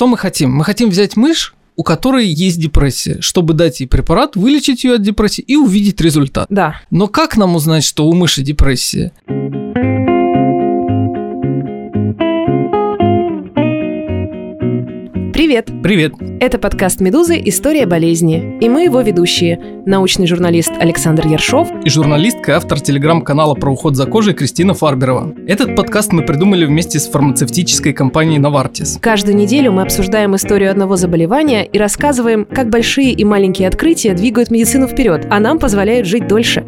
Что мы хотим? Мы хотим взять мышь, у которой есть депрессия, чтобы дать ей препарат, вылечить ее от депрессии и увидеть результат. Да. Но как нам узнать, что у мыши депрессия? Привет! Привет! Это подкаст «Медузы. История болезни». И мы его ведущие. Научный журналист Александр Ершов И журналистка, автор телеграм-канала про уход за кожей Кристина Фарберова. Этот подкаст мы придумали вместе с фармацевтической компанией Novartis. Каждую неделю мы обсуждаем историю одного заболевания и рассказываем, как большие и маленькие открытия двигают медицину вперед, а нам позволяют жить дольше.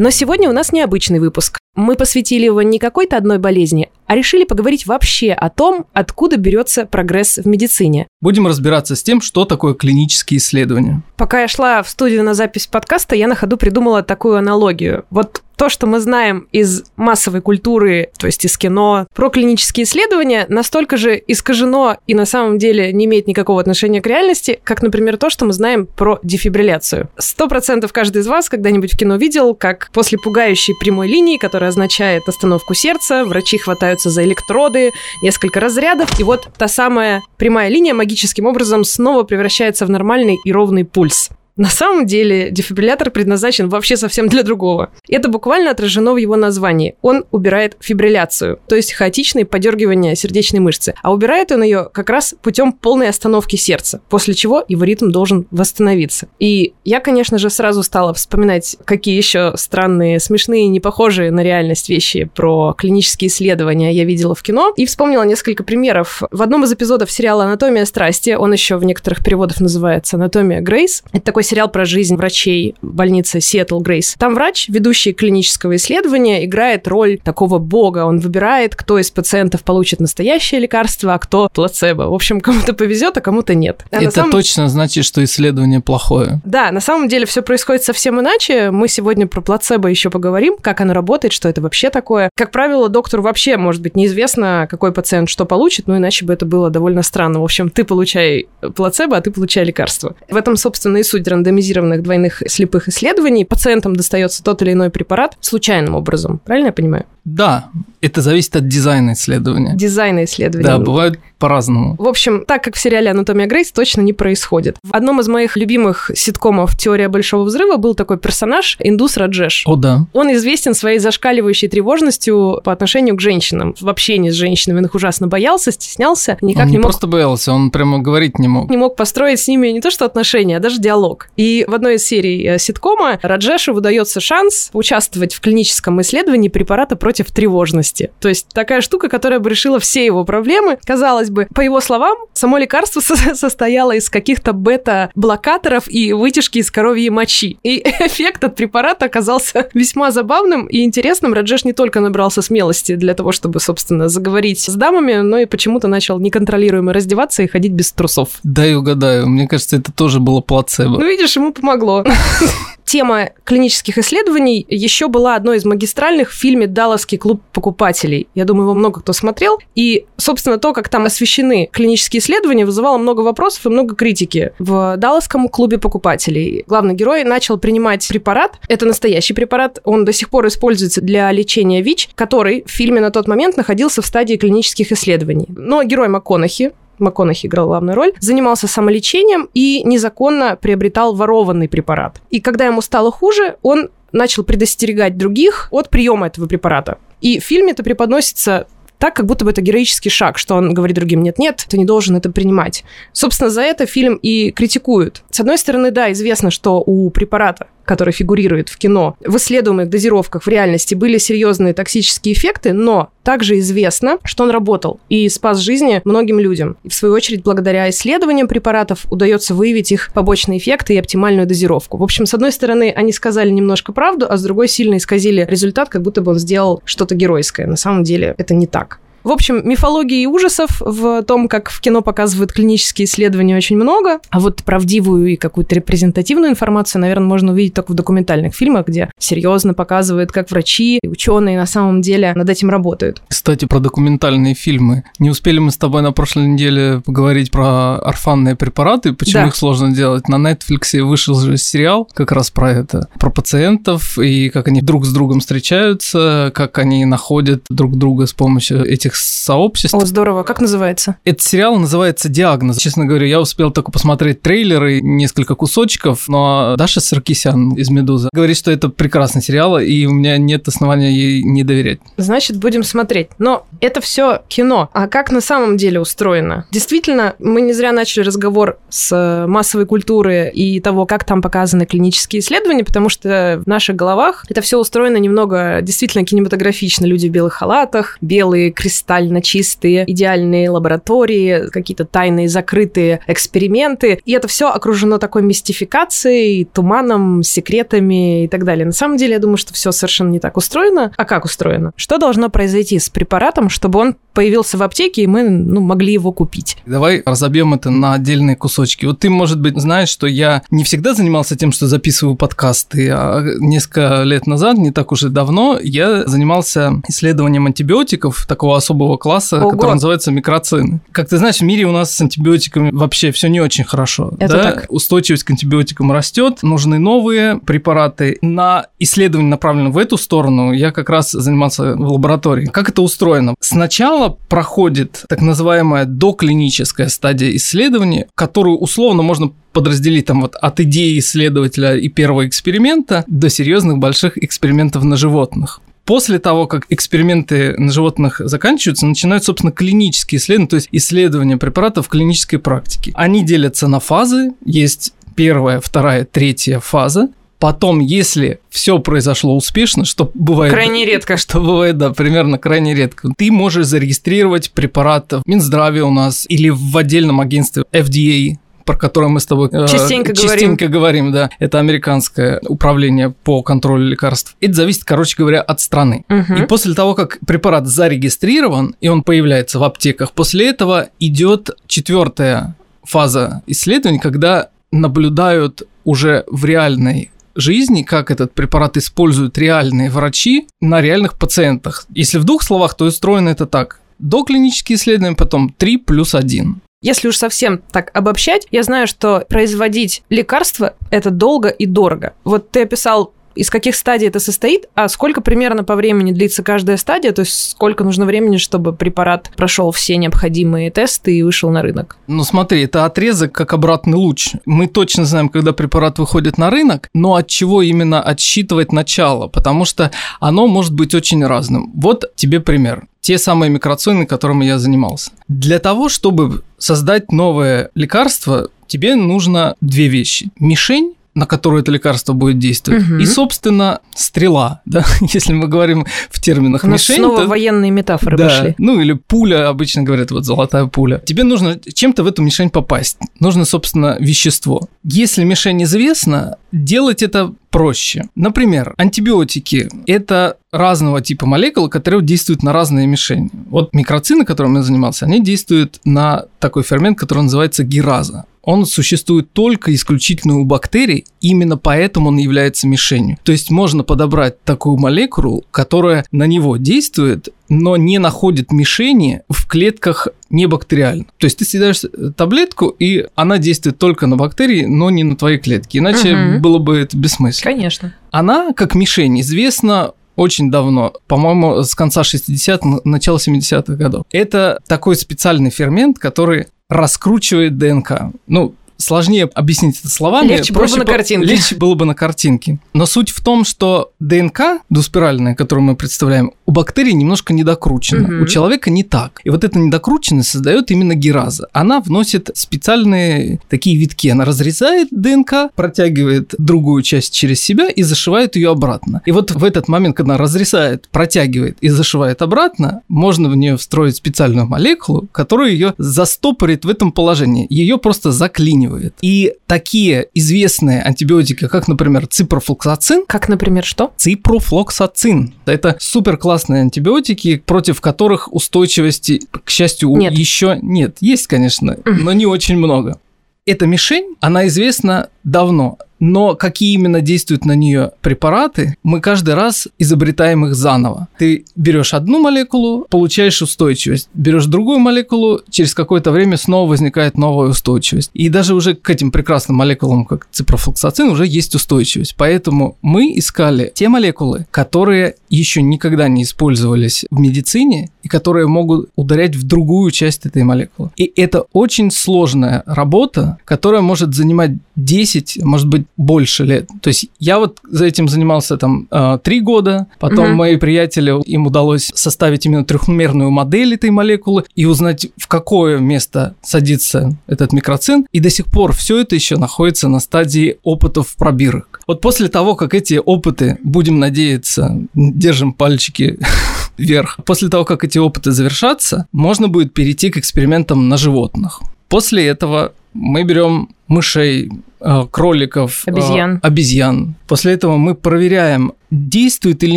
Но сегодня у нас необычный выпуск. Мы посвятили его не какой-то одной болезни, а решили поговорить вообще о том, откуда берется прогресс в медицине. Будем разбираться с тем, что такое клинические исследования. Пока я шла в студию на запись подкаста, я на ходу придумала такую аналогию. Вот то, что мы знаем из массовой культуры, то есть из кино, про клинические исследования, настолько же искажено и на самом деле не имеет никакого отношения к реальности, как, например, то, что мы знаем про дефибрилляцию. Сто процентов каждый из вас когда-нибудь в кино видел, как после пугающей прямой линии, которая означает остановку сердца, врачи хватаются за электроды, несколько разрядов, и вот та самая прямая линия магическим образом снова превращается в нормальный и ровный пульс. На самом деле дефибриллятор предназначен вообще совсем для другого. Это буквально отражено в его названии. Он убирает фибрилляцию, то есть хаотичные подергивания сердечной мышцы. А убирает он ее как раз путем полной остановки сердца, после чего его ритм должен восстановиться. И я, конечно же, сразу стала вспоминать, какие еще странные, смешные, не похожие на реальность вещи про клинические исследования я видела в кино. И вспомнила несколько примеров. В одном из эпизодов сериала «Анатомия страсти», он еще в некоторых переводах называется «Анатомия Грейс», это такой сериал про жизнь врачей в больнице Сиэтл Грейс. Там врач, ведущий клинического исследования, играет роль такого бога. Он выбирает, кто из пациентов получит настоящее лекарство, а кто плацебо. В общем, кому-то повезет, а кому-то нет. А Это самом... точно значит, что исследование плохое. Да, на самом деле все происходит совсем иначе. Мы сегодня про плацебо еще поговорим, как оно работает, что это вообще такое. Как правило, доктору вообще, может быть, неизвестно, какой пациент что получит, но иначе бы это было довольно странно. В общем, ты получай плацебо, а ты получай лекарство. В этом, собственно, и суть рандомизированных двойных слепых исследований пациентам достается тот или иной препарат случайным образом. Правильно я понимаю? Да, это зависит от дизайна исследования. Дизайна исследования. Да, бывают по-разному. В общем, так как в сериале «Анатомия Грейс» точно не происходит. В одном из моих любимых ситкомов «Теория большого взрыва» был такой персонаж Индус Раджеш. О, да. Он известен своей зашкаливающей тревожностью по отношению к женщинам. В общении с женщинами он их ужасно боялся, стеснялся, никак он не, не мог... просто боялся, он прямо говорить не мог. Не мог построить с ними не то что отношения, а даже диалог. И в одной из серий э, ситкома Раджешу выдается шанс участвовать в клиническом исследовании препарата против тревожности тревожности. То есть такая штука, которая бы решила все его проблемы. Казалось бы, по его словам, само лекарство со- состояло из каких-то бета-блокаторов и вытяжки из коровьей мочи. И эффект от препарата оказался весьма забавным и интересным. Раджеш не только набрался смелости для того, чтобы, собственно, заговорить с дамами, но и почему-то начал неконтролируемо раздеваться и ходить без трусов. Дай угадаю, мне кажется, это тоже было плацебо. Ну, видишь, ему помогло. Тема клинических исследований еще была одной из магистральных в фильме «Далласский клуб покупателей». Я думаю, его много кто смотрел. И, собственно, то, как там освещены клинические исследования, вызывало много вопросов и много критики. В Далласском клубе покупателей главный герой начал принимать препарат. Это настоящий препарат. Он до сих пор используется для лечения ВИЧ, который в фильме на тот момент находился в стадии клинических исследований. Но герой МакКонахи, МакКонахи играл главную роль, занимался самолечением и незаконно приобретал ворованный препарат. И когда ему стало хуже, он начал предостерегать других от приема этого препарата. И в фильме это преподносится так, как будто бы это героический шаг, что он говорит другим, нет-нет, ты не должен это принимать. Собственно, за это фильм и критикуют. С одной стороны, да, известно, что у препарата, который фигурирует в кино, в исследуемых дозировках в реальности были серьезные токсические эффекты, но также известно, что он работал и спас жизни многим людям. И в свою очередь, благодаря исследованиям препаратов удается выявить их побочные эффекты и оптимальную дозировку. В общем, с одной стороны, они сказали немножко правду, а с другой сильно исказили результат, как будто бы он сделал что-то геройское. На самом деле это не так. В общем, мифологии и ужасов в том, как в кино показывают клинические исследования, очень много. А вот правдивую и какую-то репрезентативную информацию, наверное, можно увидеть только в документальных фильмах, где серьезно показывают, как врачи и ученые на самом деле над этим работают. Кстати, про документальные фильмы. Не успели мы с тобой на прошлой неделе поговорить про орфанные препараты, почему Да. их сложно делать. На Netflix вышел же сериал как раз про это. Про пациентов и как они друг с другом встречаются, как они находят друг друга с помощью этих этих сообществ. О, здорово. Как называется? Этот сериал называется «Диагноз». Честно говоря, я успел только посмотреть трейлеры, несколько кусочков, но Даша Саркисян из «Медузы» говорит, что это прекрасный сериал, и у меня нет основания ей не доверять. Значит, будем смотреть. Но это все кино. А как на самом деле устроено? Действительно, мы не зря начали разговор с массовой культуры и того, как там показаны клинические исследования, потому что в наших головах это все устроено немного действительно кинематографично. Люди в белых халатах, белые кристально чистые, идеальные лаборатории, какие-то тайные закрытые эксперименты. И это все окружено такой мистификацией, туманом, секретами и так далее. На самом деле, я думаю, что все совершенно не так устроено. А как устроено? Что должно произойти с препаратом, чтобы он появился в аптеке, и мы ну, могли его купить? Давай разобьем это на отдельные кусочки. Вот ты, может быть, знаешь, что я не всегда занимался тем, что записываю подкасты, а несколько лет назад, не так уж и давно, я занимался исследованием антибиотиков такого особого класса, Ого. который называется микроцины. Как ты знаешь, в мире у нас с антибиотиками вообще все не очень хорошо. Это да? так. Устойчивость к антибиотикам растет, нужны новые препараты. На исследование, направленное в эту сторону, я как раз занимался в лаборатории. Как это устроено? Сначала проходит так называемая доклиническая стадия исследования, которую условно можно подразделить там вот от идеи исследователя и первого эксперимента до серьезных больших экспериментов на животных. После того, как эксперименты на животных заканчиваются, начинают, собственно, клинические исследования, то есть исследования препаратов в клинической практике. Они делятся на фазы, есть первая, вторая, третья фаза. Потом, если все произошло успешно, что бывает... Крайне редко. Что бывает, да, примерно крайне редко. Ты можешь зарегистрировать препарат в Минздраве у нас или в отдельном агентстве FDA, про которое мы с тобой э, частенько, частенько говорим. говорим, да. Это американское управление по контролю лекарств. Это зависит, короче говоря, от страны. Угу. И после того, как препарат зарегистрирован, и он появляется в аптеках, после этого идет четвертая фаза исследований, когда наблюдают уже в реальной жизни, как этот препарат используют реальные врачи на реальных пациентах. Если в двух словах, то устроено это так. Доклинические исследования, потом 3 плюс 1. Если уж совсем так обобщать, я знаю, что производить лекарства – это долго и дорого. Вот ты описал из каких стадий это состоит, а сколько примерно по времени длится каждая стадия, то есть сколько нужно времени, чтобы препарат прошел все необходимые тесты и вышел на рынок? Ну смотри, это отрезок как обратный луч. Мы точно знаем, когда препарат выходит на рынок, но от чего именно отсчитывать начало, потому что оно может быть очень разным. Вот тебе пример те самые микроцины, которыми я занимался. Для того, чтобы создать новое лекарство, тебе нужно две вещи. Мишень на которую это лекарство будет действовать. Угу. И, собственно, стрела, да, если мы говорим в терминах У нас мишень. снова то... военные метафоры да, пошли. Ну, или пуля, обычно говорят, вот золотая пуля. Тебе нужно чем-то в эту мишень попасть. Нужно, собственно, вещество. Если мишень известна, делать это проще. Например, антибиотики – это разного типа молекулы, которые действуют на разные мишени. Вот микроцины, которым я занимался, они действуют на такой фермент, который называется гираза он существует только исключительно у бактерий, именно поэтому он является мишенью. То есть можно подобрать такую молекулу, которая на него действует, но не находит мишени в клетках не бактериально. То есть ты съедаешь таблетку, и она действует только на бактерии, но не на твои клетки. Иначе Мгм. было бы это бессмысленно. Конечно. Она, как мишень, известна очень давно, по-моему, с конца 60-х, начала 70-х годов. Это такой специальный фермент, который раскручивает ДНК. Ну, сложнее объяснить это словами. Легче было бы на картинке. Легче было бы на картинке. Но суть в том, что ДНК двуспиральная, которую мы представляем, у бактерий немножко недокручена. Мгм. У человека не так. И вот эта недокрученность создает именно гераза. Она вносит специальные такие витки. Она разрезает ДНК, протягивает другую часть через себя и зашивает ее обратно. И вот в этот момент, когда она разрезает, протягивает и зашивает обратно, можно в нее встроить специальную молекулу, которая ее застопорит в этом положении. Ее просто заклинивает. И такие известные антибиотики, как, например, ципрофлоксацин, Как, например, что? ципрофлоксацин. Это супер классные антибиотики, против которых устойчивости, к счастью, Нет. еще нет. Есть, конечно, но не очень много. Эта мишень, она известна давно. Но какие именно действуют на нее препараты, мы каждый раз изобретаем их заново. Ты берешь одну молекулу, получаешь устойчивость. Берешь другую молекулу, через какое-то время снова возникает новая устойчивость. И даже уже к этим прекрасным молекулам, как ципрофлоксацин, уже есть устойчивость. Поэтому мы искали те молекулы, которые еще никогда не использовались в медицине и которые могут ударять в другую часть этой молекулы. И это очень сложная работа, которая может занимать 10, может быть, больше лет. То есть я вот за этим занимался там э, три года, потом угу. мои приятели, им удалось составить именно трехмерную модель этой молекулы и узнать, в какое место садится этот микроцин, и до сих пор все это еще находится на стадии опытов пробирок. Вот после того, как эти опыты, будем надеяться, держим пальчики вверх, после того, как эти опыты завершатся, можно будет перейти к экспериментам на животных. После этого мы берем мышей, э, кроликов, э, обезьян. обезьян. После этого мы проверяем, действует или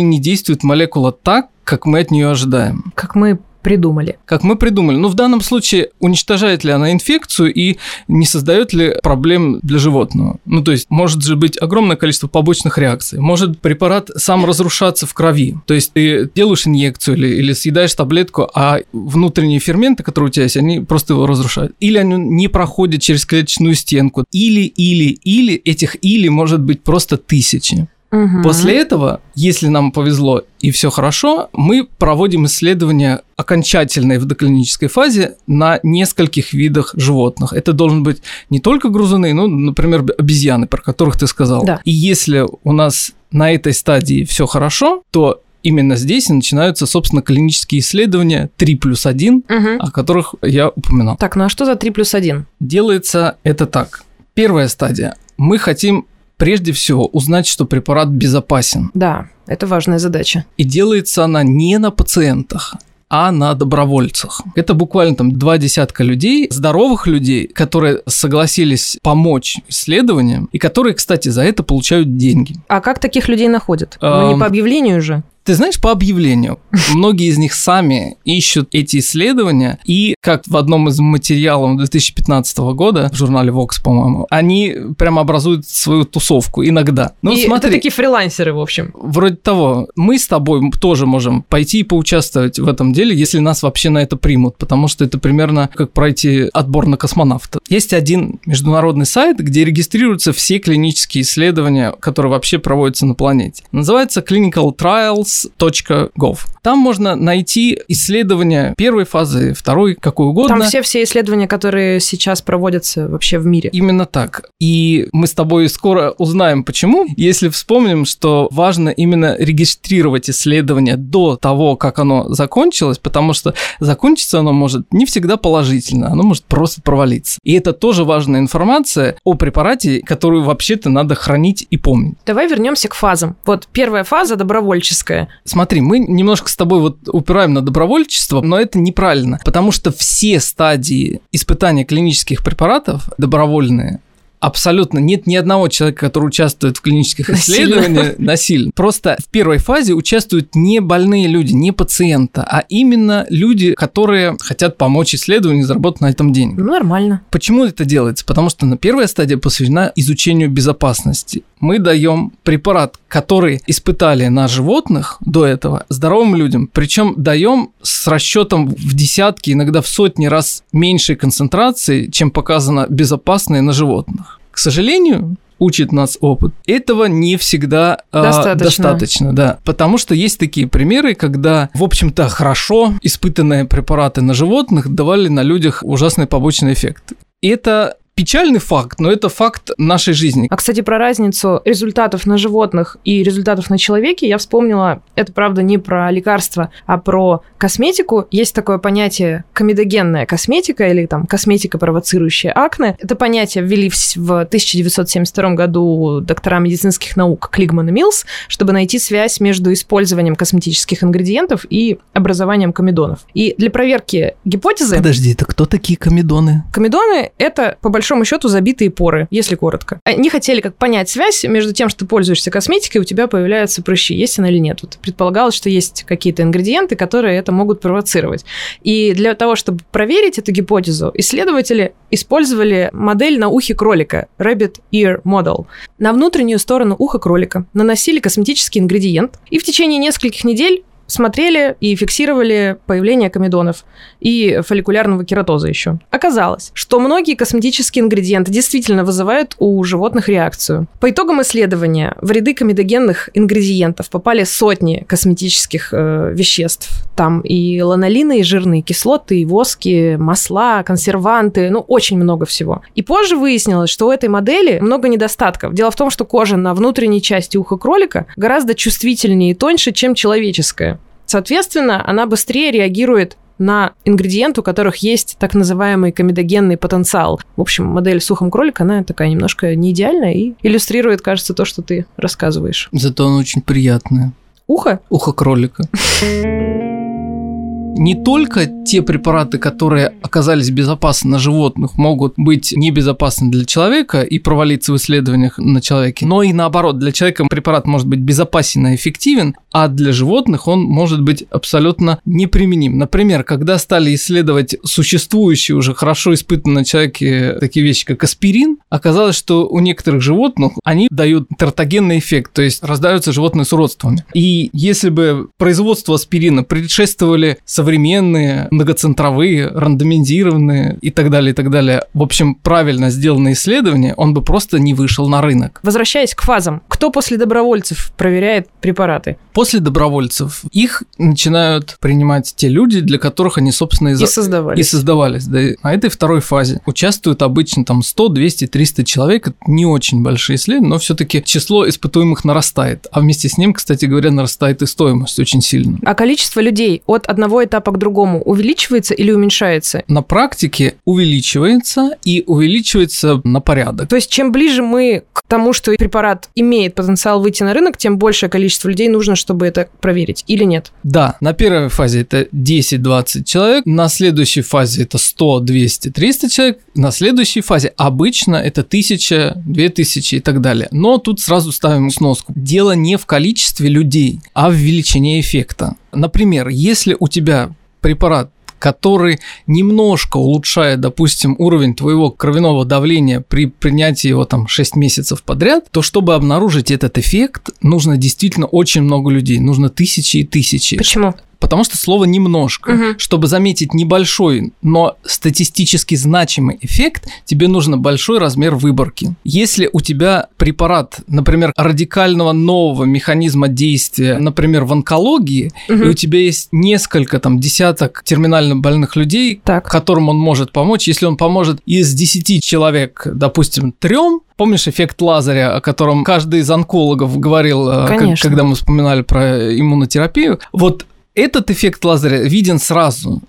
не действует молекула так, как мы от нее ожидаем. Как мы придумали. Как мы придумали. Ну, в данном случае, уничтожает ли она инфекцию и не создает ли проблем для животного? Ну, то есть, может же быть огромное количество побочных реакций. Может препарат сам разрушаться в крови. То есть, ты делаешь инъекцию или, или съедаешь таблетку, а внутренние ферменты, которые у тебя есть, они просто его разрушают. Или они не проходят через клеточную стенку. Или, или, или, этих или может быть просто тысячи. Угу. После этого, если нам повезло и все хорошо, мы проводим исследования окончательной в доклинической фазе на нескольких видах животных. Это должен быть не только грузуны, ну, например, обезьяны, про которых ты сказал. Да. И если у нас на этой стадии все хорошо, то именно здесь и начинаются, собственно, клинические исследования 3 плюс 1, угу. о которых я упоминал. Так, ну а что за 3 плюс 1? Делается это так. Первая стадия. Мы хотим прежде всего узнать, что препарат безопасен. Да, это важная задача. И делается она не на пациентах, а на добровольцах. Это буквально там два десятка людей, здоровых людей, которые согласились помочь исследованиям и которые, кстати, за это получают деньги. А как таких людей находят? Ну, не по объявлению же. Ты знаешь, по объявлению, многие из них сами ищут эти исследования, и как в одном из материалов 2015 года в журнале Vox, по-моему, они прямо образуют свою тусовку иногда. Ну, и смотри, это такие фрилансеры, в общем. Вроде того, мы с тобой тоже можем пойти и поучаствовать в этом деле, если нас вообще на это примут, потому что это примерно как пройти отбор на космонавта. Есть один международный сайт, где регистрируются все клинические исследования, которые вообще проводятся на планете. Называется Clinical Trials science.gov. Там можно найти исследования первой фазы, второй, какой угодно. Там все-все исследования, которые сейчас проводятся вообще в мире. Именно так. И мы с тобой скоро узнаем, почему, если вспомним, что важно именно регистрировать исследование до того, как оно закончилось, потому что закончиться оно может не всегда положительно, оно может просто провалиться. И это тоже важная информация о препарате, которую вообще-то надо хранить и помнить. Давай вернемся к фазам. Вот первая фаза добровольческая. Смотри, мы немножко с тобой вот упираем на добровольчество, но это неправильно, потому что все стадии испытания клинических препаратов добровольные, Абсолютно нет ни одного человека, который участвует в клинических насильно. исследованиях насильно. Просто в первой фазе участвуют не больные люди, не пациента, а именно люди, которые хотят помочь исследованию и заработать на этом деньги. Ну, нормально. Почему это делается? Потому что на первая стадия посвящена изучению безопасности. Мы даем препарат, который испытали на животных до этого, здоровым людям. Причем даем с расчетом в десятки, иногда в сотни раз меньшей концентрации, чем показано безопасные на животных. К сожалению, учит нас опыт, этого не всегда достаточно. А, достаточно, да. Потому что есть такие примеры, когда, в общем-то, хорошо испытанные препараты на животных давали на людях ужасные побочные эффекты. Это печальный факт, но это факт нашей жизни. А, кстати, про разницу результатов на животных и результатов на человеке я вспомнила, это, правда, не про лекарства, а про косметику. Есть такое понятие комедогенная косметика или там косметика, провоцирующая акне. Это понятие ввели в 1972 году доктора медицинских наук Клигман и Милс, чтобы найти связь между использованием косметических ингредиентов и образованием комедонов. И для проверки гипотезы... Подожди, это кто такие комедоны? Комедоны — это, по большому большому счету забитые поры, если коротко. Они хотели как понять связь между тем, что ты пользуешься косметикой, у тебя появляются прыщи, есть она или нет. Вот предполагалось, что есть какие-то ингредиенты, которые это могут провоцировать. И для того, чтобы проверить эту гипотезу, исследователи использовали модель на ухе кролика Rabbit Ear Model. На внутреннюю сторону уха кролика наносили косметический ингредиент, и в течение нескольких недель смотрели и фиксировали появление комедонов и фолликулярного кератоза еще. Оказалось, что многие косметические ингредиенты действительно вызывают у животных реакцию. По итогам исследования в ряды комедогенных ингредиентов попали сотни косметических э, веществ. Там и ланолины, и жирные кислоты, и воски, масла, консерванты, ну, очень много всего. И позже выяснилось, что у этой модели много недостатков. Дело в том, что кожа на внутренней части уха кролика гораздо чувствительнее и тоньше, чем человеческая. Соответственно, она быстрее реагирует на ингредиент, у которых есть так называемый комедогенный потенциал. В общем, модель с ухом кролика, она такая немножко не идеальная и иллюстрирует, кажется, то, что ты рассказываешь. Зато она очень приятная. Ухо? Ухо кролика. не только те препараты, которые оказались безопасны на животных, могут быть небезопасны для человека и провалиться в исследованиях на человеке, но и наоборот, для человека препарат может быть безопасен и эффективен, а для животных он может быть абсолютно неприменим. Например, когда стали исследовать существующие уже хорошо испытанные на человеке такие вещи, как аспирин, оказалось, что у некоторых животных они дают тертогенный эффект, то есть раздаются животные с уродствами. И если бы производство аспирина предшествовали современные, многоцентровые, рандомизированные и так далее, и так далее, в общем, правильно сделанные исследования, он бы просто не вышел на рынок. Возвращаясь к фазам, кто после добровольцев проверяет препараты? После добровольцев их начинают принимать те люди, для которых они, собственно, и, и создавались. И создавались, да. А этой второй фазе участвуют обычно там 100, 200, 300 человек. Это не очень большие исследования, но все-таки число испытуемых нарастает. А вместе с ним, кстати говоря, нарастает и стоимость очень сильно. А количество людей от одного этапа этапа к другому увеличивается или уменьшается? На практике увеличивается и увеличивается на порядок. То есть чем ближе мы к тому, что препарат имеет потенциал выйти на рынок, тем большее количество людей нужно, чтобы это проверить или нет? Да, на первой фазе это 10-20 человек, на следующей фазе это 100, 200, 300 человек, на следующей фазе обычно это 1000, 2000 и так далее. Но тут сразу ставим сноску. Дело не в количестве людей, а в величине эффекта. Например, если у тебя препарат который немножко улучшает, допустим, уровень твоего кровяного давления при принятии его там 6 месяцев подряд, то чтобы обнаружить этот эффект, нужно действительно очень много людей, нужно тысячи и тысячи. Почему? Потому что слово немножко. Угу. Чтобы заметить небольшой, но статистически значимый эффект, тебе нужно большой размер выборки. Если у тебя препарат, например, радикального нового механизма действия, например, в онкологии, угу. и у тебя есть несколько там десяток терминально больных людей, так. которым он может помочь, если он поможет из 10 человек, допустим, трем, Помнишь эффект Лазаря, о котором каждый из онкологов говорил, э, Конечно. когда мы вспоминали про иммунотерапию? Вот этот эффект лазеря виден сразу.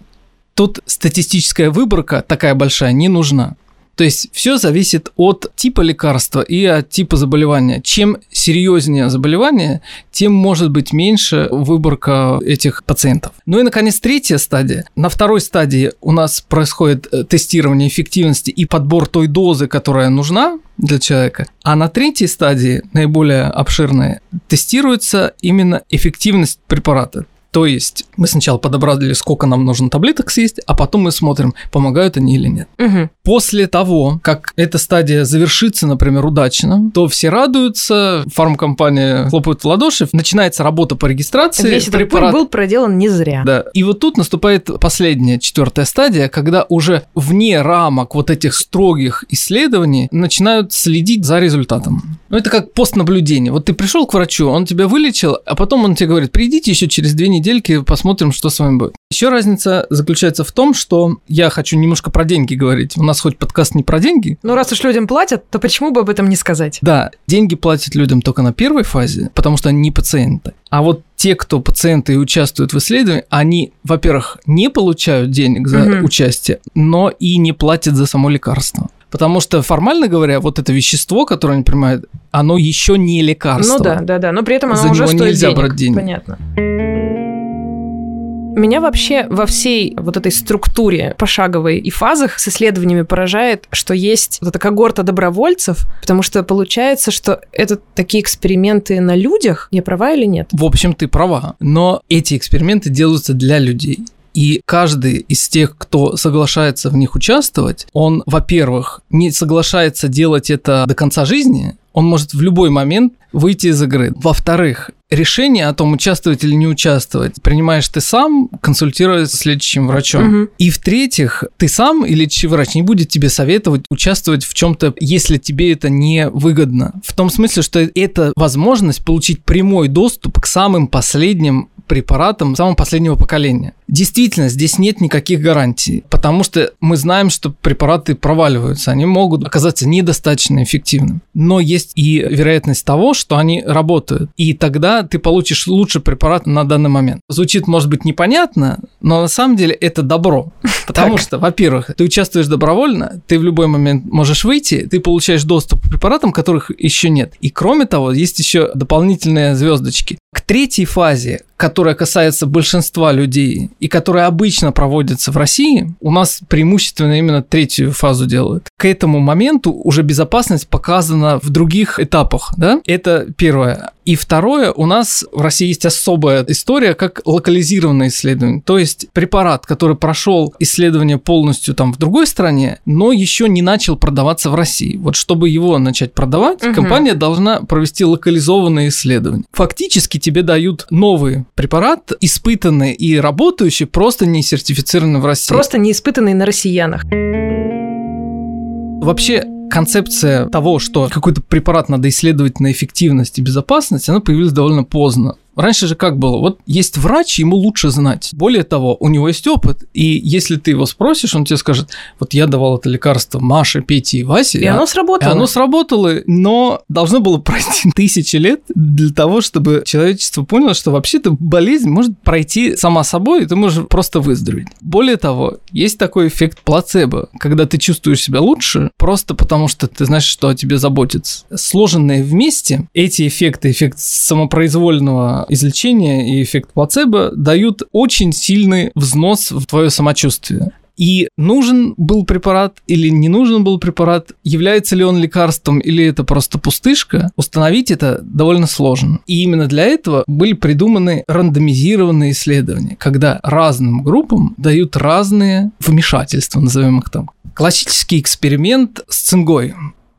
Тут статистическая выборка такая большая не нужна. То есть все зависит от типа лекарства и от типа заболевания. Чем серьезнее заболевание, тем может быть меньше выборка этих пациентов. Ну и, наконец, третья стадия. На второй стадии у нас происходит э, тестирование эффективности и подбор той дозы, которая нужна для человека. А на третьей стадии, наиболее обширной, тестируется именно эффективность препарата. То есть мы сначала подобрали, сколько нам нужно таблеток съесть, а потом мы смотрим, помогают они или нет. Угу. После того, как эта стадия завершится, например, удачно, то все радуются, фармкомпания хлопает в ладоши, начинается работа по регистрации. Весь этот препарат был проделан не зря. Да. И вот тут наступает последняя, четвертая стадия, когда уже вне рамок вот этих строгих исследований начинают следить за результатом. Ну, это как постнаблюдение. Вот ты пришел к врачу, он тебя вылечил, а потом он тебе говорит, придите еще через две недели недельки посмотрим, что с вами будет. Еще разница заключается в том, что я хочу немножко про деньги говорить. У нас хоть подкаст не про деньги. Ну, раз уж людям платят, то почему бы об этом не сказать? Да, деньги платят людям только на первой фазе, потому что они не пациенты. А вот те, кто пациенты и участвуют в исследовании, они, во-первых, не получают денег за угу. участие, но и не платят за само лекарство. Потому что, формально говоря, вот это вещество, которое они принимают, оно еще не лекарство. Ну да, да, да. Но при этом оно за уже него стоит нельзя денег. брать деньги. Понятно. Меня вообще во всей вот этой структуре пошаговой и фазах с исследованиями поражает, что есть вот эта когорта добровольцев, потому что получается, что это такие эксперименты на людях. Я права или нет? В общем, ты права. Но эти эксперименты делаются для людей. И каждый из тех, кто соглашается в них участвовать, он, во-первых, не соглашается делать это до конца жизни, он может в любой момент выйти из игры. Во-вторых, решение о том, участвовать или не участвовать, принимаешь ты сам, консультируясь с лечащим врачом. Угу. И в-третьих, ты сам или лечащий врач не будет тебе советовать участвовать в чем-то, если тебе это не выгодно. В том смысле, что это возможность получить прямой доступ к самым последним препаратам самого последнего поколения. Действительно, здесь нет никаких гарантий, потому что мы знаем, что препараты проваливаются, они могут оказаться недостаточно эффективными. Но есть и вероятность того, что они работают. И тогда ты получишь лучший препарат на данный момент. Звучит, может быть, непонятно, но на самом деле это добро. Потому что, во-первых, ты участвуешь добровольно, ты в любой момент можешь выйти, ты получаешь доступ к препаратам, которых еще нет. И кроме того, есть еще дополнительные звездочки. К третьей фазе, которая касается большинства людей и которая обычно проводится в России, у нас преимущественно именно третью фазу делают. К этому моменту уже безопасность показана в других этапах, да? Это первое. И второе, у нас в России есть особая история, как локализированное исследование. То есть препарат, который прошел исследование полностью там в другой стране, но еще не начал продаваться в России. Вот чтобы его начать продавать, угу. компания должна провести локализованное исследование. Фактически тебе дают новый препарат, испытанный и работающий, просто не сертифицированный в России. Просто не испытанный на россиянах. Вообще, концепция того, что какой-то препарат надо исследовать на эффективность и безопасность, она появилась довольно поздно. Раньше же как было? Вот есть врач, ему лучше знать. Более того, у него есть опыт, и если ты его спросишь, он тебе скажет, вот я давал это лекарство Маше, Пете и Васе. И а, оно сработало. И оно сработало, но должно было пройти тысячи лет для того, чтобы человечество поняло, что вообще-то болезнь может пройти сама собой, и ты можешь просто выздороветь. Более того, есть такой эффект плацебо, когда ты чувствуешь себя лучше, просто потому что ты знаешь, что о тебе заботится. Сложенные вместе эти эффекты, эффект самопроизвольного излечение и эффект плацебо дают очень сильный взнос в твое самочувствие. И нужен был препарат или не нужен был препарат, является ли он лекарством или это просто пустышка, установить это довольно сложно. И именно для этого были придуманы рандомизированные исследования, когда разным группам дают разные вмешательства, назовем их там. Классический эксперимент с цингой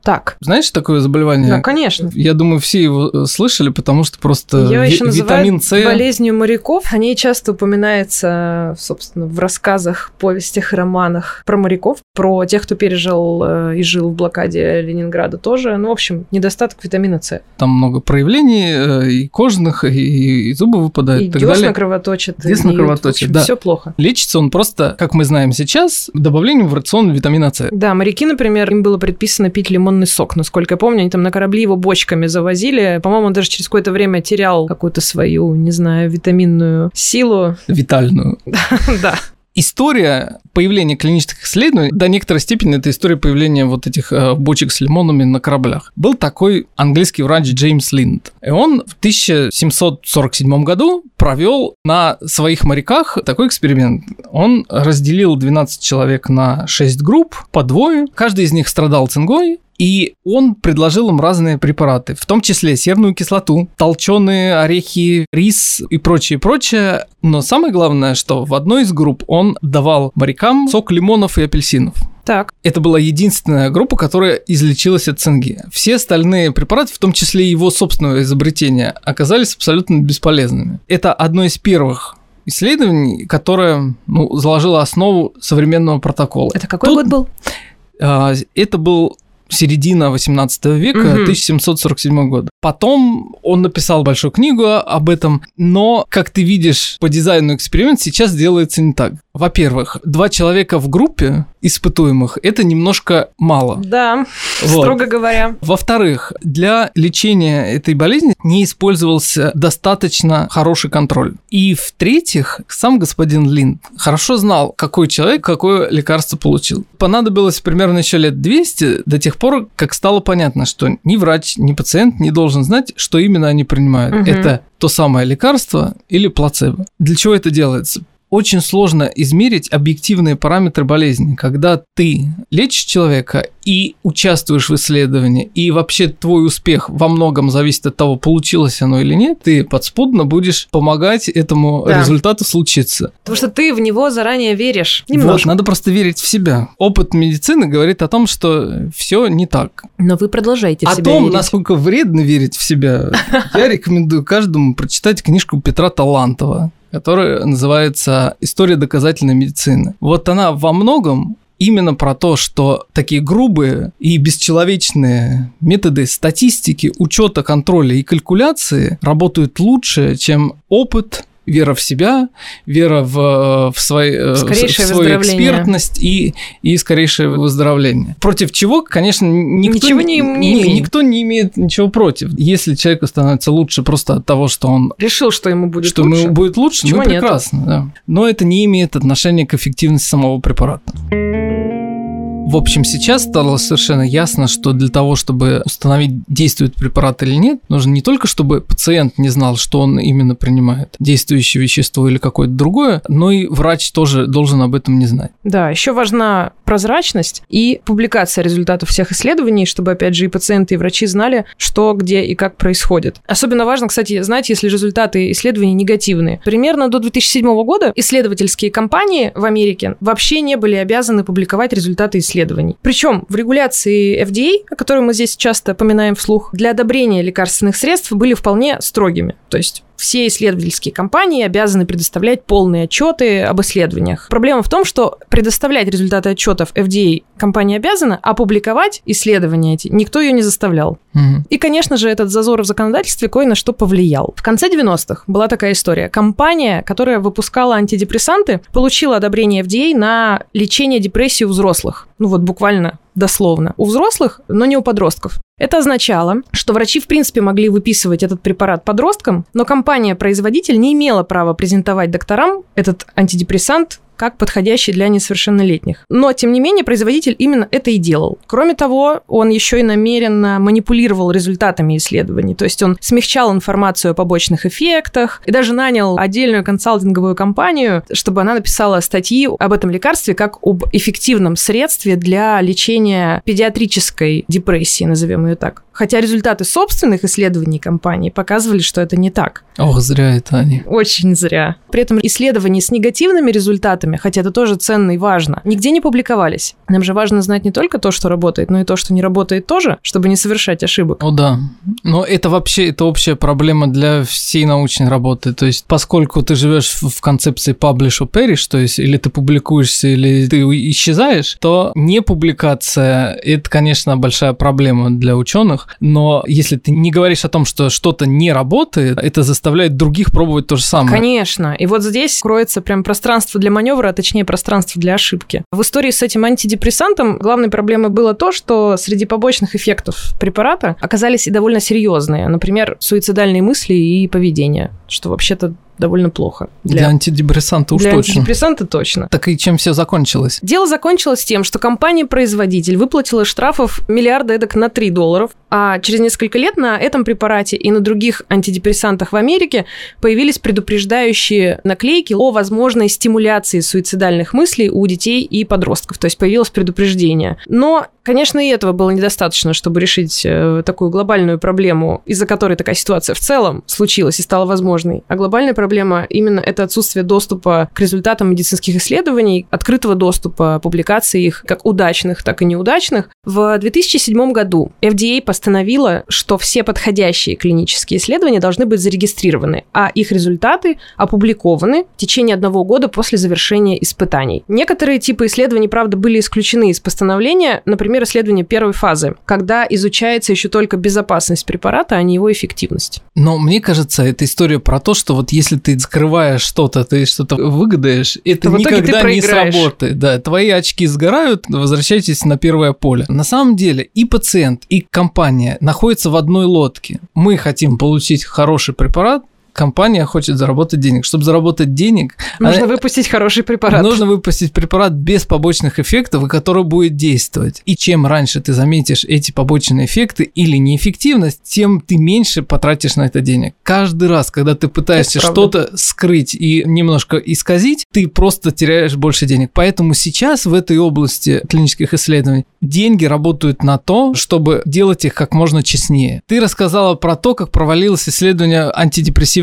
так. Знаешь такое заболевание? Да, конечно. Я думаю, все его э, слышали, потому что просто Ее ви- еще витамин С... болезнью моряков. О ней часто упоминается, собственно, в рассказах, повестях, романах про моряков, про тех, кто пережил э, и жил в блокаде Ленинграда тоже. Ну, в общем, недостаток витамина С. Там много проявлений э, и кожных, и, и зубы выпадают. И так десна далее. кровоточат. Десна и, кровоточат, да. Все плохо. Лечится он просто, как мы знаем сейчас, добавлением в рацион витамина С. Да, моряки, например, им было предписано пить лимонный сок, насколько я помню, они там на корабли его бочками завозили. По-моему, он даже через какое-то время терял какую-то свою, не знаю, витаминную силу. Витальную. Да. История появления клинических исследований, до некоторой степени это история появления вот этих э, бочек с лимонами на кораблях. Был такой английский врач Джеймс Линд. И он в 1747 году провел на своих моряках такой эксперимент. Он разделил 12 человек на 6 групп по двое. Каждый из них страдал цингой, и он предложил им разные препараты, в том числе серную кислоту, толченые орехи, рис и прочее, прочее. Но самое главное, что в одной из групп он давал морякам сок лимонов и апельсинов. Так. Это была единственная группа, которая излечилась от цинги. Все остальные препараты, в том числе его собственного изобретения, оказались абсолютно бесполезными. Это одно из первых исследований, которое ну, заложило основу современного протокола. Это какой Тут, год был? а, это был середина 18 века, Мгм. 1747 год. Потом он написал большую книгу об этом, но, как ты видишь, по дизайну эксперимент сейчас делается не так. Во-первых, два человека в группе испытуемых – это немножко мало. Да, Вот. строго говоря. Во-вторых, для лечения этой болезни не использовался достаточно хороший контроль. И в-третьих, сам господин Линд хорошо знал, какой человек какое лекарство получил. Понадобилось примерно еще лет 200 до тех пор, как стало понятно, что ни врач, ни пациент не должен знать, что именно они принимают. Мгм. Это то самое лекарство или плацебо. Для чего это делается? Очень сложно измерить объективные параметры болезни, когда ты лечишь человека и участвуешь в исследовании, и вообще твой успех во многом зависит от того, получилось оно или нет, ты подспудно будешь помогать этому да. результату случиться. Потому что ты в него заранее веришь. Немножко. Вот, надо просто верить в себя. Опыт медицины говорит о том, что все не так. Но вы продолжаете в о себя том, верить. насколько вредно верить в себя, я рекомендую каждому прочитать книжку Петра Талантова которая называется «История доказательной медицины». Вот она во многом именно про то, что такие грубые и бесчеловечные методы статистики, учета, контроля и калькуляции работают лучше, чем опыт, вера в себя, вера в, э, в, свои, э, в свою экспертность и, и скорейшее выздоровление. Против чего, конечно, никто ничего не, не, не, никто не имеет ничего против. Если человеку становится лучше просто от того, что он решил, что ему будет что лучше, ему будет лучше, ну прекрасно, да. Но это не имеет отношения к эффективности самого препарата. В общем, сейчас стало совершенно ясно, что для того, чтобы установить, действует препарат или нет, нужно не только, чтобы пациент не знал, что он именно принимает, действующее вещество или какое-то другое, но и врач тоже должен об этом не знать. Да, еще важна прозрачность и публикация результатов всех исследований, чтобы, опять же, и пациенты, и врачи знали, что, где и как происходит. Особенно важно, кстати, знать, если результаты исследований негативные. Примерно до 2007 года исследовательские компании в Америке вообще не были обязаны публиковать результаты исследований исследований. Причем в регуляции FDA, о которой мы здесь часто поминаем вслух, для одобрения лекарственных средств были вполне строгими. То есть все исследовательские компании обязаны предоставлять полные отчеты об исследованиях. Проблема в том, что предоставлять результаты отчетов FDA компания обязана, а публиковать исследования эти никто ее не заставлял. Угу. И, конечно же, этот зазор в законодательстве кое на что повлиял. В конце 90-х была такая история. Компания, которая выпускала антидепрессанты, получила одобрение FDA на лечение депрессии у взрослых. Ну вот буквально дословно. У взрослых, но не у подростков. Это означало, что врачи в принципе могли выписывать этот препарат подросткам, но компания-производитель не имела права презентовать докторам этот антидепрессант как подходящий для несовершеннолетних. Но, тем не менее, производитель именно это и делал. Кроме того, он еще и намеренно манипулировал результатами исследований. То есть он смягчал информацию о побочных эффектах и даже нанял отдельную консалтинговую компанию, чтобы она написала статьи об этом лекарстве как об эффективном средстве для лечения педиатрической депрессии, назовем ее так. Хотя результаты собственных исследований компании показывали, что это не так. Ох, зря это они. Очень зря. При этом исследования с негативными результатами, хотя это тоже ценно и важно, нигде не публиковались. Нам же важно знать не только то, что работает, но и то, что не работает тоже, чтобы не совершать ошибок. О, да. Но это вообще это общая проблема для всей научной работы. То есть, поскольку ты живешь в концепции publish or perish, то есть или ты публикуешься, или ты исчезаешь, то не публикация – это, конечно, большая проблема для ученых, но если ты не говоришь о том, что что-то не работает, это заставляет других пробовать то же самое. Конечно. И вот здесь кроется прям пространство для маневра, а точнее пространство для ошибки. В истории с этим антидепрессантом главной проблемой было то, что среди побочных эффектов препарата оказались и довольно серьезные. Например, суицидальные мысли и поведение, что вообще-то довольно плохо. Для, для антидепрессанта уж для точно. Для антидепрессанта точно. Так и чем все закончилось? Дело закончилось тем, что компания-производитель выплатила штрафов миллиарда эдак на 3 долларов, а через несколько лет на этом препарате и на других антидепрессантах в Америке появились предупреждающие наклейки о возможной стимуляции суицидальных мыслей у детей и подростков. То есть появилось предупреждение. Но Конечно, и этого было недостаточно, чтобы решить э, такую глобальную проблему, из-за которой такая ситуация в целом случилась и стала возможной. А глобальная проблема именно это отсутствие доступа к результатам медицинских исследований, открытого доступа, публикации их, как удачных, так и неудачных. В 2007 году FDA постановила, что все подходящие клинические исследования должны быть зарегистрированы, а их результаты опубликованы в течение одного года после завершения испытаний. Некоторые типы исследований, правда, были исключены из постановления, например, исследование первой фазы, когда изучается еще только безопасность препарата, а не его эффективность. Но мне кажется, это история про то, что вот если ты скрываешь что-то, ты что-то выгадаешь, это никогда не сработает. Да, твои очки сгорают, возвращайтесь на первое поле. На самом деле и пациент, и компания находятся в одной лодке. Мы хотим получить хороший препарат, компания хочет заработать денег. Чтобы заработать денег... Нужно она... выпустить хороший препарат. Нужно выпустить препарат без побочных эффектов, который будет действовать. И чем раньше ты заметишь эти побочные эффекты или неэффективность, тем ты меньше потратишь на это денег. Каждый раз, когда ты пытаешься что-то скрыть и немножко исказить, ты просто теряешь больше денег. Поэтому сейчас в этой области клинических исследований деньги работают на то, чтобы делать их как можно честнее. Ты рассказала про то, как провалилось исследование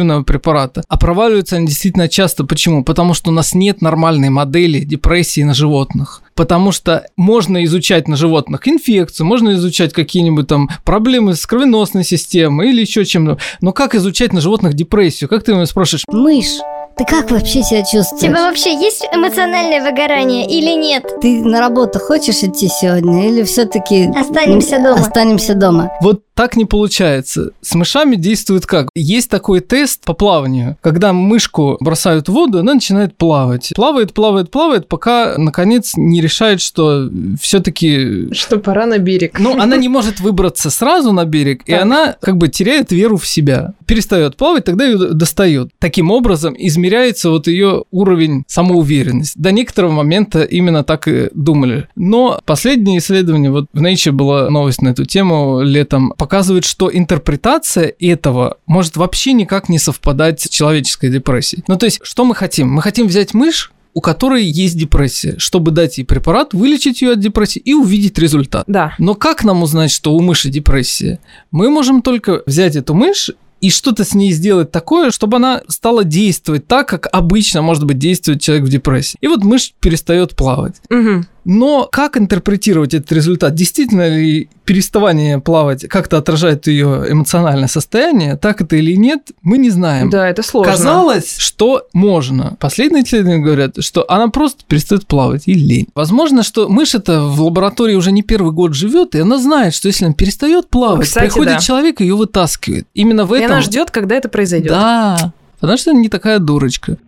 антидепрессивного препарата. А проваливаются они действительно часто. Почему? Потому что у нас нет нормальной модели депрессии на животных потому что можно изучать на животных инфекцию, можно изучать какие-нибудь там проблемы с кровеносной системой или еще чем-то. Но как изучать на животных депрессию? Как ты меня спрашиваешь? Мышь. Ты как вообще себя чувствуешь? У тебя вообще есть эмоциональное выгорание или нет? Ты на работу хочешь идти сегодня или все-таки останемся дома? Останемся дома. Вот так не получается. С мышами действует как? Есть такой тест по плаванию. Когда мышку бросают в воду, она начинает плавать. Плавает, плавает, плавает, пока, наконец, не решает, что все таки Что пора на берег. Ну, она не может выбраться сразу на берег, и она как бы теряет веру в себя. Перестает плавать, тогда ее достает. Таким образом, измеряется вот ее уровень самоуверенности. До некоторого момента именно так и думали. Но последнее исследование, вот в Nature была новость на эту тему летом, показывает, что интерпретация этого может вообще никак не совпадать с человеческой депрессией. Ну, то есть, что мы хотим? Мы хотим взять мышь, у которой есть депрессия, чтобы дать ей препарат, вылечить ее от депрессии и увидеть результат. Да. Но как нам узнать, что у мыши депрессия? Мы можем только взять эту мышь и что-то с ней сделать такое, чтобы она стала действовать так, как обычно, может быть, действует человек в депрессии. И вот мышь перестает плавать. Угу. Но как интерпретировать этот результат? Действительно ли переставание плавать как-то отражает ее эмоциональное состояние? Так это или нет, мы не знаем. Да, это сложно. Казалось, что можно. Последние исследования говорят, что она просто перестает плавать и лень. Возможно, что мышь это в лаборатории уже не первый год живет, и она знает, что если она перестает плавать, Кстати, приходит да. человек и ее вытаскивает. Именно в этом. И она ждет, когда это произойдет. Да. Потому что она не такая дурочка.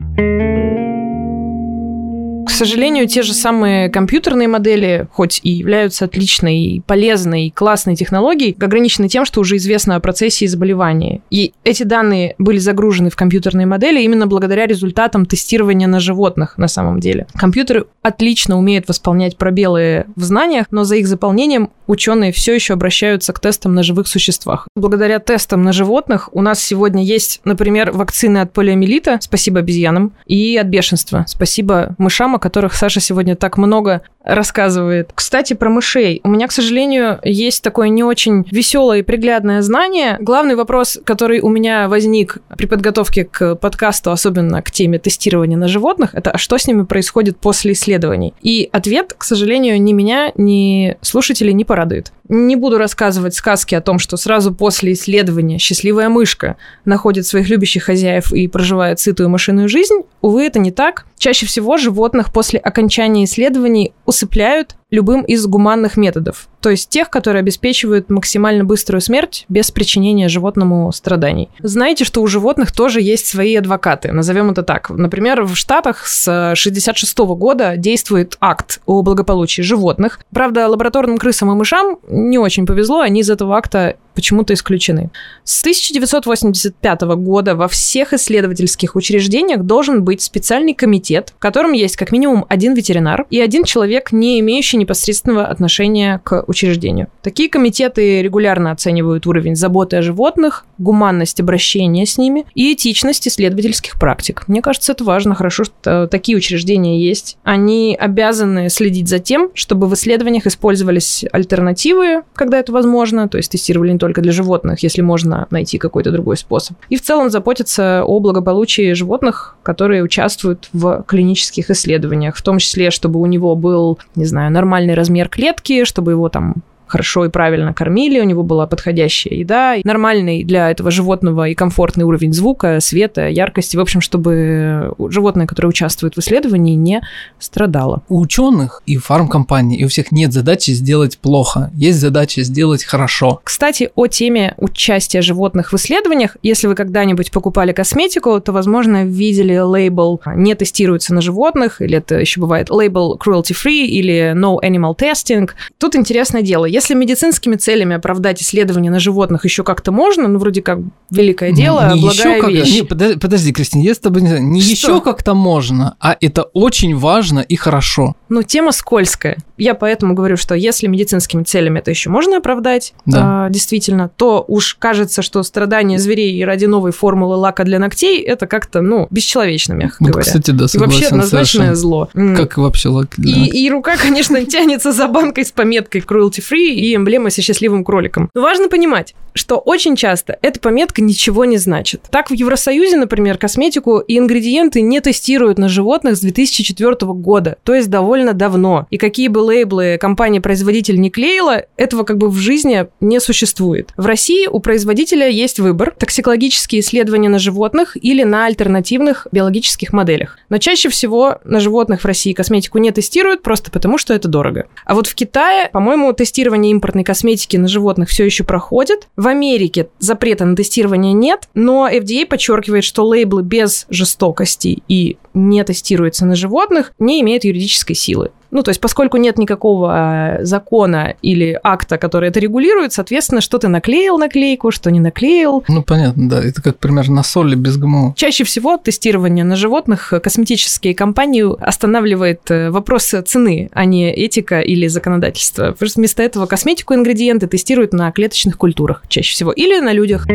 Сожалению, те же самые компьютерные модели, хоть и являются отличной, полезной, классной технологией, ограничены тем, что уже известно о процессе заболевания. И эти данные были загружены в компьютерные модели именно благодаря результатам тестирования на животных на самом деле. Компьютеры отлично умеют восполнять пробелы в знаниях, но за их заполнением ученые все еще обращаются к тестам на живых существах. Благодаря тестам на животных у нас сегодня есть, например, вакцины от полиомиелита, спасибо обезьянам, и от бешенства, спасибо мышам, о которых Саша сегодня так много рассказывает. Кстати, про мышей. У меня, к сожалению, есть такое не очень веселое и приглядное знание. Главный вопрос, который у меня возник при подготовке к подкасту, особенно к теме тестирования на животных, это а что с ними происходит после исследований? И ответ, к сожалению, ни меня, ни слушателей не порадует радует. Не буду рассказывать сказки о том, что сразу после исследования счастливая мышка находит своих любящих хозяев и проживает сытую машинную жизнь. Увы, это не так. Чаще всего животных после окончания исследований усыпляют любым из гуманных методов, то есть тех, которые обеспечивают максимально быструю смерть без причинения животному страданий. Знаете, что у животных тоже есть свои адвокаты, назовем это так. Например, в Штатах с 66 года действует акт о благополучии животных. Правда, лабораторным крысам и мышам не очень повезло, они из этого акта почему-то исключены. С 1985 года во всех исследовательских учреждениях должен быть специальный комитет, в котором есть как минимум один ветеринар и один человек, не имеющий непосредственного отношения к учреждению. Такие комитеты регулярно оценивают уровень заботы о животных, гуманность обращения с ними и этичность исследовательских практик. Мне кажется, это важно, хорошо, что такие учреждения есть. Они обязаны следить за тем, чтобы в исследованиях использовались альтернативы, когда это возможно, то есть тестировали не только для животных, если можно найти какой-то другой способ. И в целом заботиться о благополучии животных, которые участвуют в клинических исследованиях, в том числе, чтобы у него был, не знаю, нормальный размер клетки, чтобы его там хорошо и правильно кормили, у него была подходящая еда, нормальный для этого животного и комфортный уровень звука, света, яркости, в общем, чтобы животное, которое участвует в исследовании, не страдало. У ученых и фармкомпаний, и у всех нет задачи сделать плохо, есть задача сделать хорошо. Кстати, о теме участия животных в исследованиях, если вы когда-нибудь покупали косметику, то, возможно, видели лейбл «не тестируется на животных», или это еще бывает лейбл «cruelty-free» или «no animal testing». Тут интересное дело Если медицинскими целями оправдать исследования на животных еще как-то можно, ну, вроде как великое дело, не благая еще как... вещь. Не, подожди, подожди, Кристина, я с тобой не знаю. Не Что? еще как-то можно, а это очень важно и хорошо. Ну, тема скользкая. Я поэтому говорю, что если медицинскими целями это еще можно оправдать, Да. а, действительно, то уж кажется, что страдания зверей ради новой формулы лака для ногтей это как-то, ну, бесчеловечно, мягко Вот, говоря. кстати, да, и вообще согласен однозначное зло. Как вообще лак? да. И, и рука, конечно, тянется за банкой с пометкой cruelty free и эмблемой со счастливым кроликом. Но важно понимать, что очень часто эта пометка ничего не значит. Так в Евросоюзе, например, косметику и ингредиенты не тестируют на животных с 2004 года, то есть довольно давно. И какие бы лейблы компания-производитель не клеила, этого как бы в жизни не существует. В России у производителя есть выбор – токсикологические исследования на животных или на альтернативных биологических моделях. Но чаще всего на животных в России косметику не тестируют просто потому, что это дорого. А вот в Китае, по-моему, тестирование импортной косметики на животных все еще проходит. В Америке запрета на тестирование нет, но FDA подчеркивает, что лейблы без жестокости и не тестируются на животных не имеют юридической силы. Ну, то есть, поскольку нет никакого э, закона или акта, который это регулирует, соответственно, что ты наклеил наклейку, что не наклеил. Ну, понятно, да. Это как примерно на соли без ГМО. Чаще всего тестирование на животных э, косметические компании останавливает э, вопрос цены, а не этика или законодательство. Просто Вместо этого косметику ингредиенты тестируют на клеточных культурах чаще всего или на людях.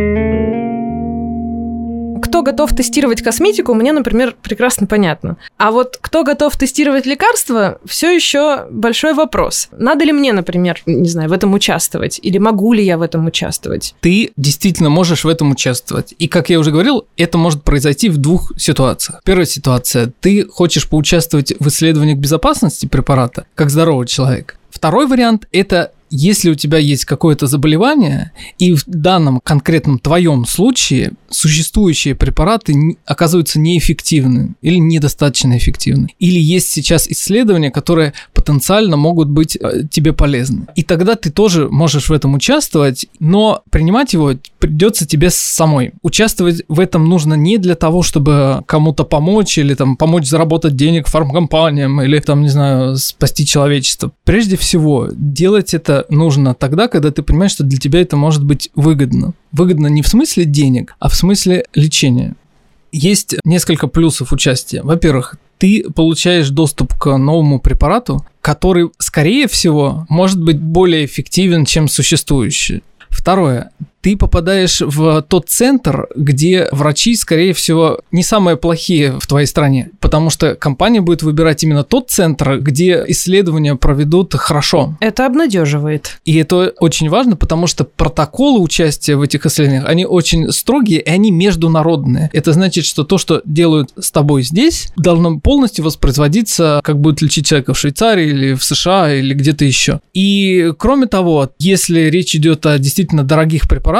Кто готов тестировать косметику, мне, например, прекрасно понятно. А вот кто готов тестировать лекарства, все еще большой вопрос. Надо ли мне, например, не знаю, в этом участвовать? Или могу ли я в этом участвовать? Ты действительно можешь в этом участвовать. И, как я уже говорил, это может произойти в двух ситуациях. Первая ситуация. Ты хочешь поучаствовать в исследованиях безопасности препарата, как здоровый человек. Второй вариант – это если у тебя есть какое-то заболевание, и в данном конкретном твоем случае существующие препараты оказываются неэффективны или недостаточно эффективны. Или есть сейчас исследования, которые потенциально могут быть э, тебе полезны. И тогда ты тоже можешь в этом участвовать, но принимать его придется тебе самой. Участвовать в этом нужно не для того, чтобы кому-то помочь или там помочь заработать денег фармкомпаниям или там, не знаю, спасти человечество. Прежде всего, делать это нужно тогда, когда ты понимаешь, что для тебя это может быть выгодно. Выгодно не в смысле денег, а в смысле лечения. Есть несколько плюсов участия. Во-первых, ты получаешь доступ к новому препарату, который, скорее всего, может быть более эффективен, чем существующий. Второе, ты попадаешь в тот центр, где врачи, скорее всего, не самые плохие в твоей стране, потому что компания будет выбирать именно тот центр, где исследования проведут хорошо. Это обнадеживает. И это очень важно, потому что протоколы участия в этих исследованиях, они очень строгие, и они международные. Это значит, что то, что делают с тобой здесь, должно полностью воспроизводиться, как будет лечить человека в Швейцарии или в США или где-то еще. И кроме того, если речь идет о действительно дорогих препаратах,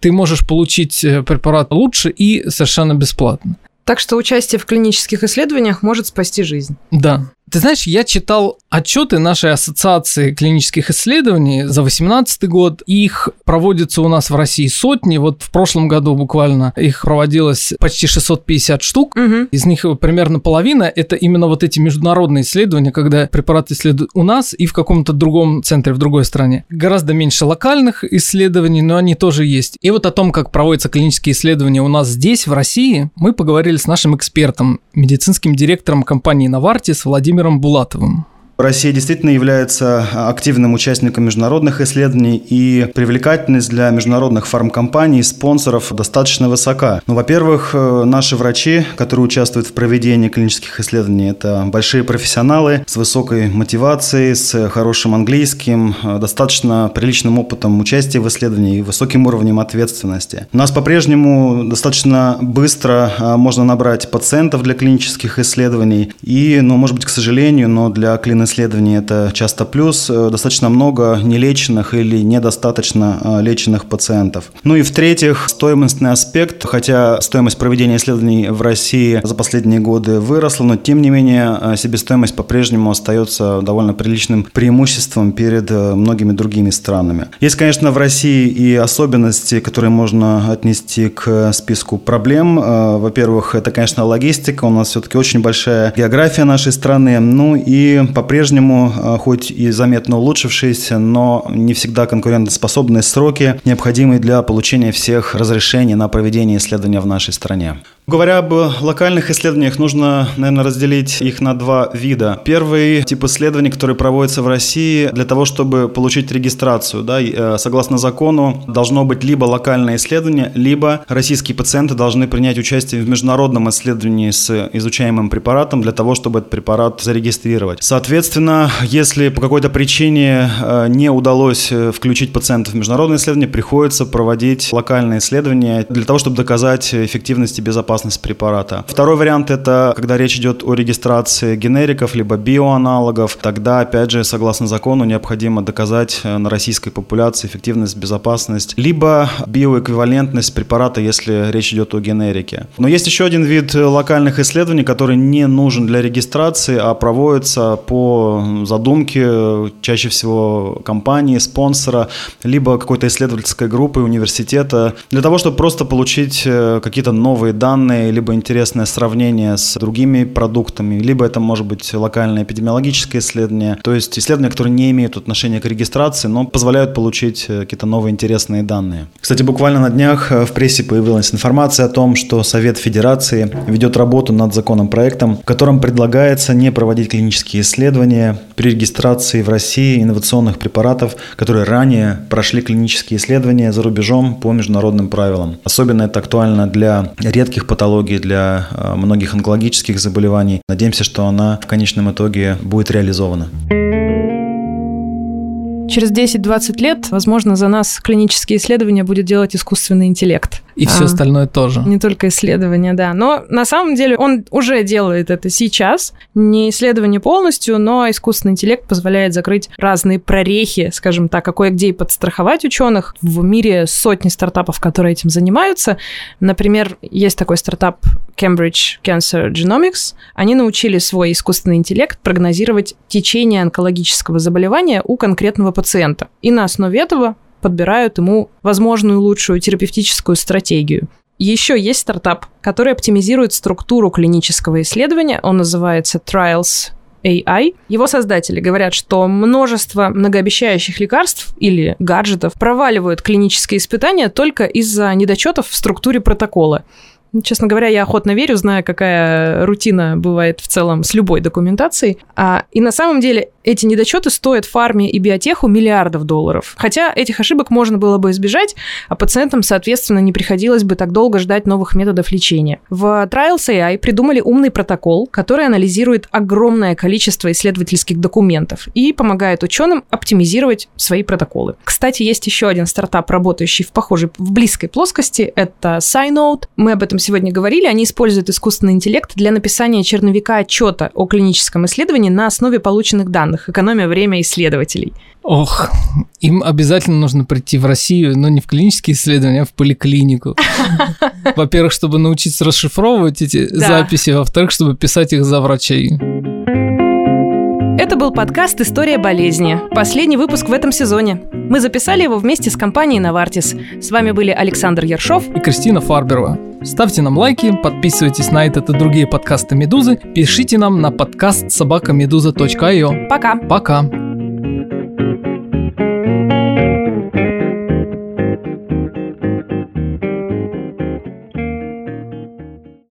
ты можешь получить э, препарат лучше и совершенно бесплатно. Так что участие в клинических исследованиях может спасти жизнь. Да. Ты знаешь, я читал отчеты нашей ассоциации клинических исследований за 2018 год. Их проводится у нас в России сотни. Вот в прошлом году буквально их проводилось почти 650 штук. Мгм. Из них примерно половина – это именно вот эти международные исследования, когда препараты исследуют у нас и в каком-то другом центре, в другой стране. Гораздо меньше локальных исследований, но они тоже есть. И вот о том, как проводятся клинические исследования у нас здесь, в России, мы поговорили с нашим экспертом, медицинским директором компании Novartis Владимиром Булатовым. Россия действительно является активным участником международных исследований, и привлекательность для международных фармкомпаний спонсоров достаточно высока. Ну, во-первых, э, наши врачи, которые участвуют в проведении клинических исследований, это большие профессионалы с высокой мотивацией, с хорошим английским, э, достаточно приличным опытом участия в исследовании и высоким уровнем ответственности. У нас по-прежнему достаточно быстро э, можно набрать пациентов для клинических исследований, и, ну, может быть, к сожалению, но для клин исследований это часто плюс, э, достаточно много нелеченных или недостаточно э, леченных пациентов. Ну и в-третьих, стоимостный аспект, хотя стоимость проведения исследований в России за последние годы выросла, но тем не менее э, себестоимость по-прежнему остается довольно приличным преимуществом перед многими другими странами. Есть, конечно, в России и особенности, которые можно отнести к списку проблем. Во-первых, это, конечно, логистика. У нас все-таки очень большая география нашей страны. Ну и по по-прежнему, э, хоть и заметно улучшившиеся, но не всегда конкурентоспособные сроки, необходимые для получения всех разрешений на проведение исследования в нашей стране. Говоря об локальных исследованиях, нужно, наверное, разделить их на два вида. Первый тип исследований, который проводится в России для того, чтобы получить регистрацию. Да, э, согласно закону, должно быть либо локальное исследование, либо российские пациенты должны принять участие в международном исследовании с изучаемым препаратом для того, чтобы этот препарат зарегистрировать. Соответственно, если по какой-то причине э, не удалось э, включить пациента в международное исследование, приходится проводить локальное исследование для того, чтобы доказать эффективность и безопасность безопасность препарата. Второй вариант – это когда речь идет о регистрации генериков либо биоаналогов. Тогда, опять же, согласно закону, необходимо доказать э, на российской популяции эффективность, безопасность, либо биоэквивалентность препарата, если речь идет о генерике. Но есть еще один вид локальных исследований, который не нужен для регистрации, а проводится по задумке чаще всего компании, спонсора, либо какой-то исследовательской группы, университета, для того, чтобы просто получить э, какие-то новые данные данные, либо интересное сравнение с другими продуктами, либо это может быть локальное эпидемиологическое исследование, то есть исследования, которые не имеют отношения к регистрации, но позволяют получить э, какие-то новые интересные данные. Кстати, буквально на днях э, в прессе появилась информация о том, что Совет Федерации ведет работу над законопроектом, в котором предлагается не проводить клинические исследования при регистрации в России инновационных препаратов, которые ранее прошли клинические исследования за рубежом по международным правилам. Особенно это актуально для редких патологий, для э, многих онкологических заболеваний. Надеемся, что она в конечном итоге будет реализована. Через 10-20 лет, возможно, за нас клинические исследования будет делать искусственный интеллект. И все а, остальное тоже. Не только исследования, да. Но на самом деле он уже делает это сейчас. Не исследование полностью, но искусственный интеллект позволяет закрыть разные прорехи, скажем так, а кое-где и подстраховать ученых. В мире сотни стартапов, которые этим занимаются. Например, есть такой стартап Cambridge Cancer Genomics. Они научили свой искусственный интеллект прогнозировать течение онкологического заболевания у конкретного пациента. И на основе этого подбирают ему возможную лучшую терапевтическую стратегию. Еще есть стартап, который оптимизирует структуру клинического исследования. Он называется Trials AI. Его создатели говорят, что множество многообещающих лекарств или гаджетов проваливают клинические испытания только из-за недочетов в структуре протокола. Честно говоря, я охотно верю, зная, какая рутина бывает в целом с любой документацией. А, и на самом деле эти недочеты стоят фарме и биотеху миллиардов долларов. Хотя этих ошибок можно было бы избежать, а пациентам, соответственно, не приходилось бы так долго ждать новых методов лечения. В Trials AI придумали умный протокол, который анализирует огромное количество исследовательских документов и помогает ученым оптимизировать свои протоколы. Кстати, есть еще один стартап, работающий в похожей, в близкой плоскости. Это SciNote. Мы об этом сегодня говорили. Они используют искусственный интеллект для написания черновика отчета о клиническом исследовании на основе полученных данных данных, экономия время исследователей. Ох, им обязательно нужно прийти в Россию, но не в клинические исследования, а в поликлинику. Во-первых, чтобы научиться расшифровывать эти записи, во-вторых, чтобы писать их за врачей. Это был подкаст «История болезни». Последний выпуск в этом сезоне. Мы записали его вместе с компанией «Навартис». С вами были Александр Ершов и Кристина Фарберова. Ставьте нам лайки, подписывайтесь на этот и другие подкасты «Медузы», пишите нам на подкаст собакамедуза.io. Пока. Пока.